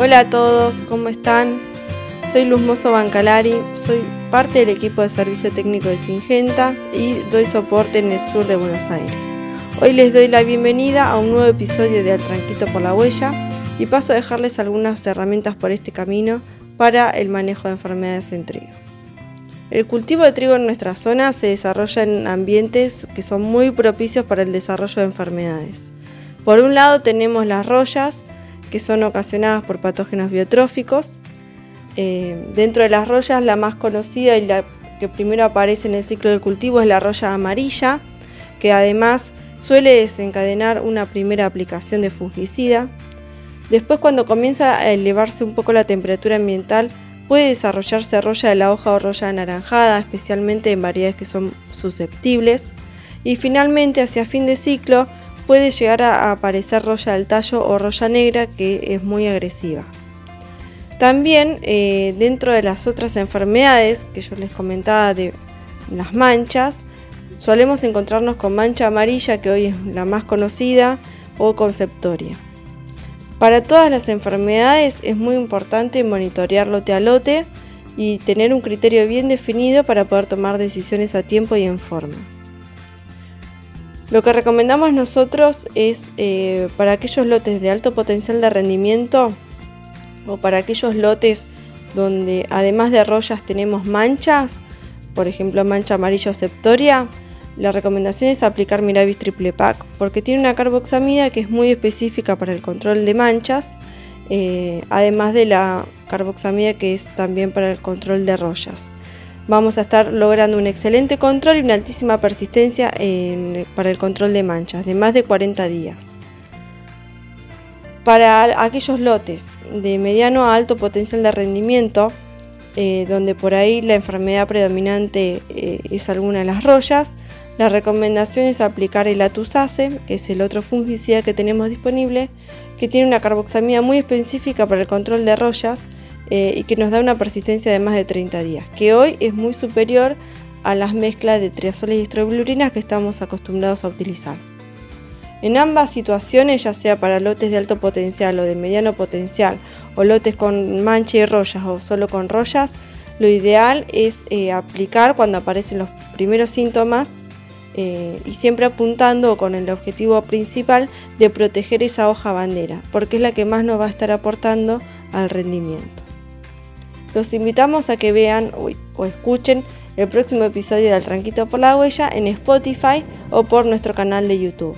Hola a todos, ¿cómo están? Soy Luz Mozo Bancalari, soy parte del equipo de servicio técnico de Singenta y doy soporte en el sur de Buenos Aires. Hoy les doy la bienvenida a un nuevo episodio de Al Tranquito por la Huella y paso a dejarles algunas herramientas por este camino para el manejo de enfermedades en trigo. El cultivo de trigo en nuestra zona se desarrolla en ambientes que son muy propicios para el desarrollo de enfermedades. Por un lado tenemos las rollas, que son ocasionadas por patógenos biotróficos. Eh, dentro de las rollas, la más conocida y la que primero aparece en el ciclo del cultivo es la roya amarilla, que además suele desencadenar una primera aplicación de fungicida. Después, cuando comienza a elevarse un poco la temperatura ambiental, puede desarrollarse roya de la hoja o roya anaranjada, especialmente en variedades que son susceptibles. Y finalmente, hacia fin de ciclo, puede llegar a aparecer roya del tallo o roya negra que es muy agresiva. También eh, dentro de las otras enfermedades que yo les comentaba de las manchas, solemos encontrarnos con mancha amarilla que hoy es la más conocida o conceptoria. Para todas las enfermedades es muy importante monitorear lote a lote y tener un criterio bien definido para poder tomar decisiones a tiempo y en forma. Lo que recomendamos nosotros es eh, para aquellos lotes de alto potencial de rendimiento o para aquellos lotes donde además de rollas tenemos manchas, por ejemplo mancha amarilla o septoria, la recomendación es aplicar Miravis Triple Pack porque tiene una carboxamida que es muy específica para el control de manchas, eh, además de la carboxamida que es también para el control de rollas vamos a estar logrando un excelente control y una altísima persistencia para el control de manchas de más de 40 días. Para aquellos lotes de mediano a alto potencial de rendimiento, eh, donde por ahí la enfermedad predominante eh, es alguna de las rollas, la recomendación es aplicar el Atusase, que es el otro fungicida que tenemos disponible, que tiene una carboxamida muy específica para el control de rollas eh, y que nos da una persistencia de más de 30 días, que hoy es muy superior a las mezclas de triazoles y estrobilurinas que estamos acostumbrados a utilizar. En ambas situaciones, ya sea para lotes de alto potencial o de mediano potencial, o lotes con mancha y rollas o solo con rollas, lo ideal es eh, aplicar cuando aparecen los primeros síntomas eh, y siempre apuntando con el objetivo principal de proteger esa hoja bandera, porque es la que más nos va a estar aportando al rendimiento. Los invitamos a que vean o escuchen el próximo episodio de Al Tranquito por la Huella en Spotify o por nuestro canal de YouTube.